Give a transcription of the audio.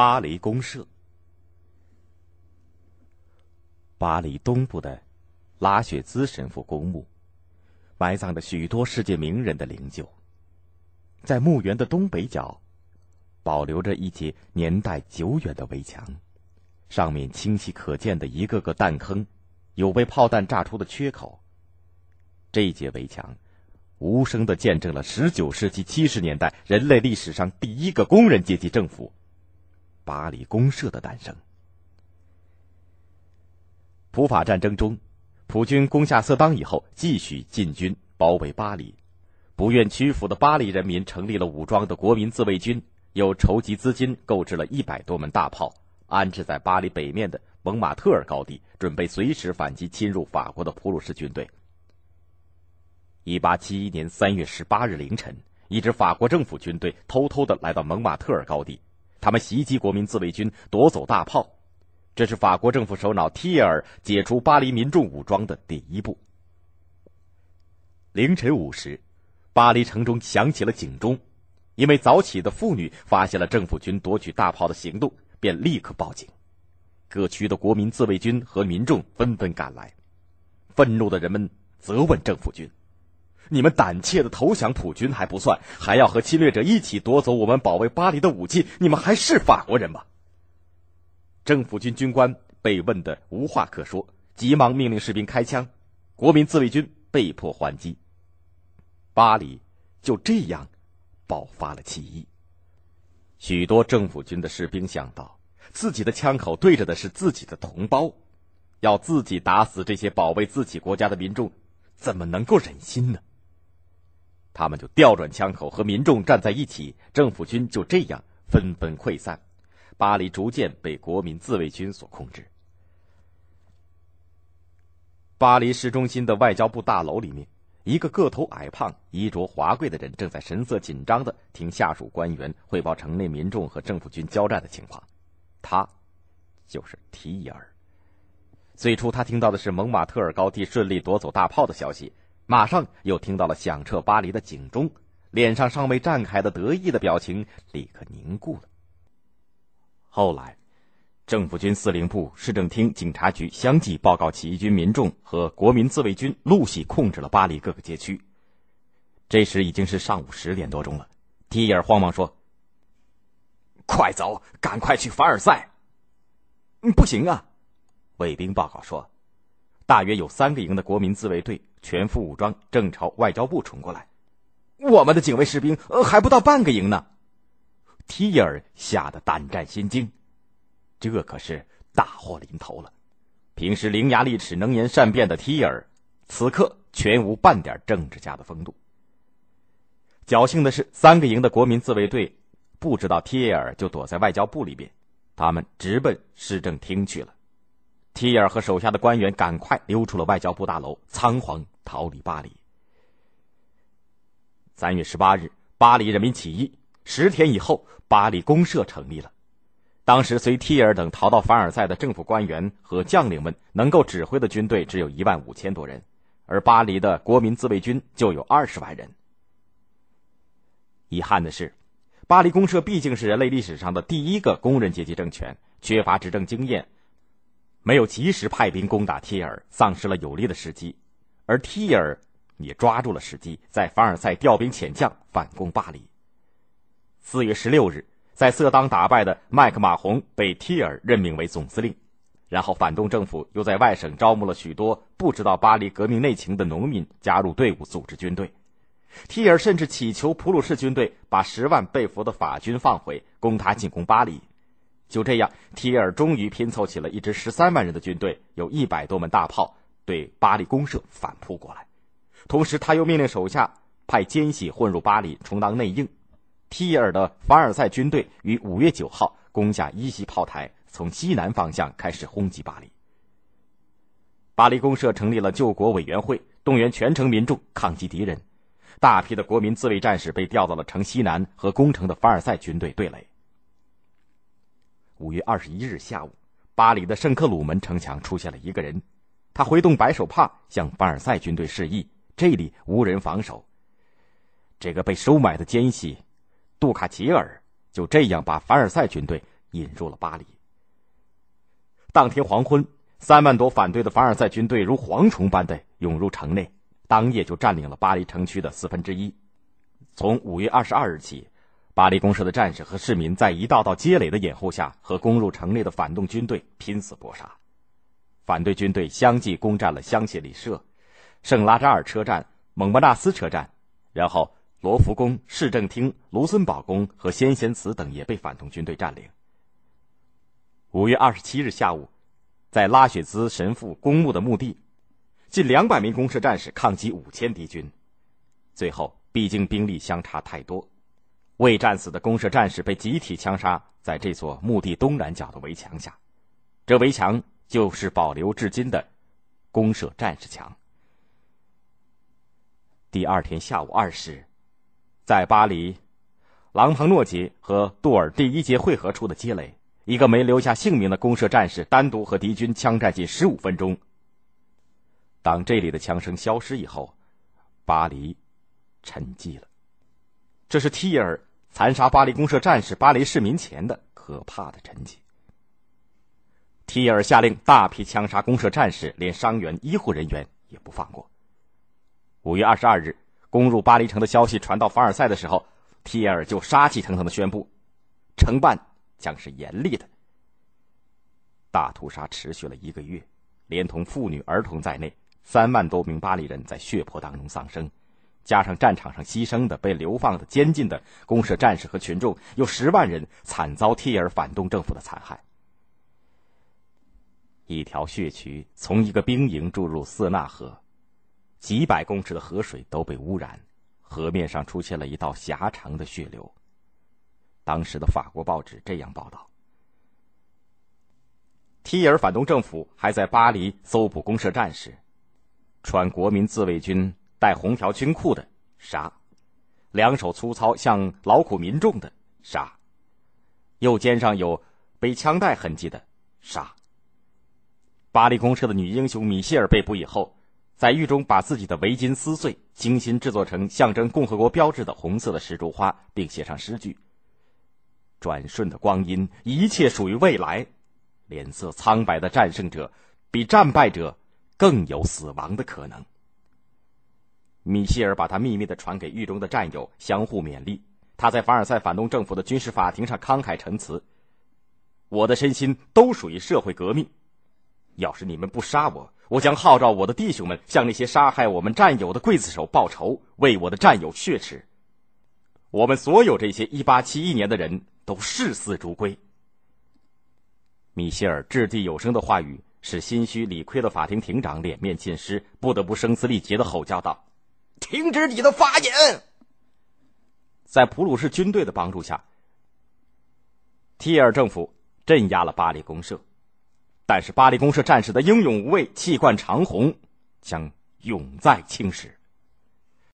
巴黎公社。巴黎东部的拉雪兹神父公墓，埋葬着许多世界名人的灵柩。在墓园的东北角，保留着一节年代久远的围墙，上面清晰可见的一个个弹坑，有被炮弹炸出的缺口。这一节围墙，无声的见证了十九世纪七十年代人类历史上第一个工人阶级政府——巴黎公社的诞生。普法战争中，普军攻下色当以后，继续进军包围巴黎。不愿屈服的巴黎人民成立了武装的国民自卫军，又筹集资金购置了一百多门大炮，安置在巴黎北面的蒙马特尔高地，准备随时反击侵入法国的普鲁士军队。一八七一年三月十八日凌晨，一支法国政府军队偷偷的来到蒙马特尔高地，他们袭击国民自卫军，夺走大炮。这是法国政府首脑提尔解除巴黎民众武装的第一步。凌晨五时，巴黎城中响起了警钟，因为早起的妇女发现了政府军夺取大炮的行动，便立刻报警。各区的国民自卫军和民众纷纷赶来，愤怒的人们责问政府军：“你们胆怯的投降普军还不算，还要和侵略者一起夺走我们保卫巴黎的武器，你们还是法国人吗？”政府军军官被问得无话可说，急忙命令士兵开枪，国民自卫军被迫还击。巴黎就这样爆发了起义。许多政府军的士兵想到，自己的枪口对着的是自己的同胞，要自己打死这些保卫自己国家的民众，怎么能够忍心呢？他们就调转枪口和民众站在一起，政府军就这样纷纷溃散。巴黎逐渐被国民自卫军所控制。巴黎市中心的外交部大楼里面，一个个头矮胖、衣着华贵的人正在神色紧张的听下属官员汇报城内民众和政府军交战的情况。他，就是提尔。最初他听到的是蒙马特尔高地顺利夺走大炮的消息，马上又听到了响彻巴黎的警钟，脸上尚未绽开的得意的表情立刻凝固了。后来，政府军司令部、市政厅、警察局相继报告，起义军民众和国民自卫军陆续控制了巴黎各个街区。这时已经是上午十点多钟了。提尔慌忙说：“快走，赶快去凡尔赛！”“不行啊！”卫兵报告说，大约有三个营的国民自卫队全副武装，正朝外交部冲过来。我们的警卫士兵还不到半个营呢。提尔吓得胆战心惊，这可是大祸临头了。平时伶牙俐齿、能言善辩的提尔，此刻全无半点政治家的风度。侥幸的是，三个营的国民自卫队不知道提尔就躲在外交部里边，他们直奔市政厅去了。提尔和手下的官员赶快溜出了外交部大楼，仓皇逃离巴黎。三月十八日，巴黎人民起义。十天以后，巴黎公社成立了。当时随提尔等逃到凡尔赛的政府官员和将领们，能够指挥的军队只有一万五千多人，而巴黎的国民自卫军就有二十万人。遗憾的是，巴黎公社毕竟是人类历史上的第一个工人阶级政权，缺乏执政经验，没有及时派兵攻打提尔，丧失了有利的时机。而提尔也抓住了时机，在凡尔赛调兵遣将，反攻巴黎。四月十六日，在色当打败的麦克马洪被提尔任命为总司令，然后反动政府又在外省招募了许多不知道巴黎革命内情的农民加入队伍组织军队。提尔甚至祈求普鲁士军队把十万被俘的法军放回，供他进攻巴黎。就这样，提尔终于拼凑起了一支十三万人的军队，有一百多门大炮，对巴黎公社反扑过来。同时，他又命令手下派奸细混入巴黎，充当内应。提尔的凡尔赛军队于五月九号攻下一西炮台，从西南方向开始轰击巴黎。巴黎公社成立了救国委员会，动员全城民众抗击敌人。大批的国民自卫战士被调到了城西南和攻城的凡尔赛军队对垒。五月二十一日下午，巴黎的圣克鲁门城墙出现了一个人，他挥动白手帕向凡尔赛军队示意：“这里无人防守。”这个被收买的奸细。杜卡齐尔就这样把凡尔赛军队引入了巴黎。当天黄昏，三万多反对的凡尔赛军队如蝗虫般的涌入城内，当夜就占领了巴黎城区的四分之一。从五月二十二日起，巴黎公社的战士和市民在一道道街垒的掩护下，和攻入城内的反动军队拼死搏杀。反对军队相继攻占了香榭里舍、圣拉扎尔车站、蒙巴纳斯车站，然后罗浮宫、市政厅、卢森堡宫和先贤祠等也被反动军队占领。五月二十七日下午，在拉雪兹神父公墓的墓地，近两百名公社战士抗击五千敌军。最后，毕竟兵力相差太多，未战死的公社战士被集体枪杀在这座墓地东南角的围墙下。这围墙就是保留至今的公社战士墙。第二天下午二时，在巴黎朗庞诺街和杜尔第一街汇合处的街垒。一个没留下姓名的公社战士单独和敌军枪战近十五分钟。当这里的枪声消失以后，巴黎沉寂了。这是提尔残杀巴黎公社战士、巴黎市民前的可怕的沉寂。提尔下令大批枪杀公社战士，连伤员、医护人员也不放过。五月二十二日，攻入巴黎城的消息传到凡尔赛的时候，提尔就杀气腾腾的宣布：惩办。将是严厉的。大屠杀持续了一个月，连同妇女、儿童在内，三万多名巴黎人在血泊当中丧生，加上战场上牺牲的、被流放的、监禁的公社战士和群众，有十万人惨遭替尔反动政府的残害。一条血渠从一个兵营注入瑟纳河，几百公尺的河水都被污染，河面上出现了一道狭长的血流。当时的法国报纸这样报道：提尔反动政府还在巴黎搜捕公社战士，穿国民自卫军带红条军裤的杀，两手粗糙像劳苦民众的杀，右肩上有背枪带痕迹的杀。巴黎公社的女英雄米歇尔被捕以后，在狱中把自己的围巾撕碎，精心制作成象征共和国标志的红色的石竹花，并写上诗句。转瞬的光阴，一切属于未来。脸色苍白的战胜者，比战败者更有死亡的可能。米歇尔把他秘密的传给狱中的战友，相互勉励。他在凡尔赛反动政府的军事法庭上慷慨陈词：“我的身心都属于社会革命。要是你们不杀我，我将号召我的弟兄们向那些杀害我们战友的刽子手报仇，为我的战友血耻。我们所有这些一八七一年的人。”都视死如归。米歇尔掷地有声的话语，使心虚理亏的法庭庭长脸面尽失，不得不声嘶力竭的吼叫道：“停止你的发言！”在普鲁士军队的帮助下，提尔政府镇压了巴黎公社，但是巴黎公社战士的英勇无畏、气贯长虹将永在青史。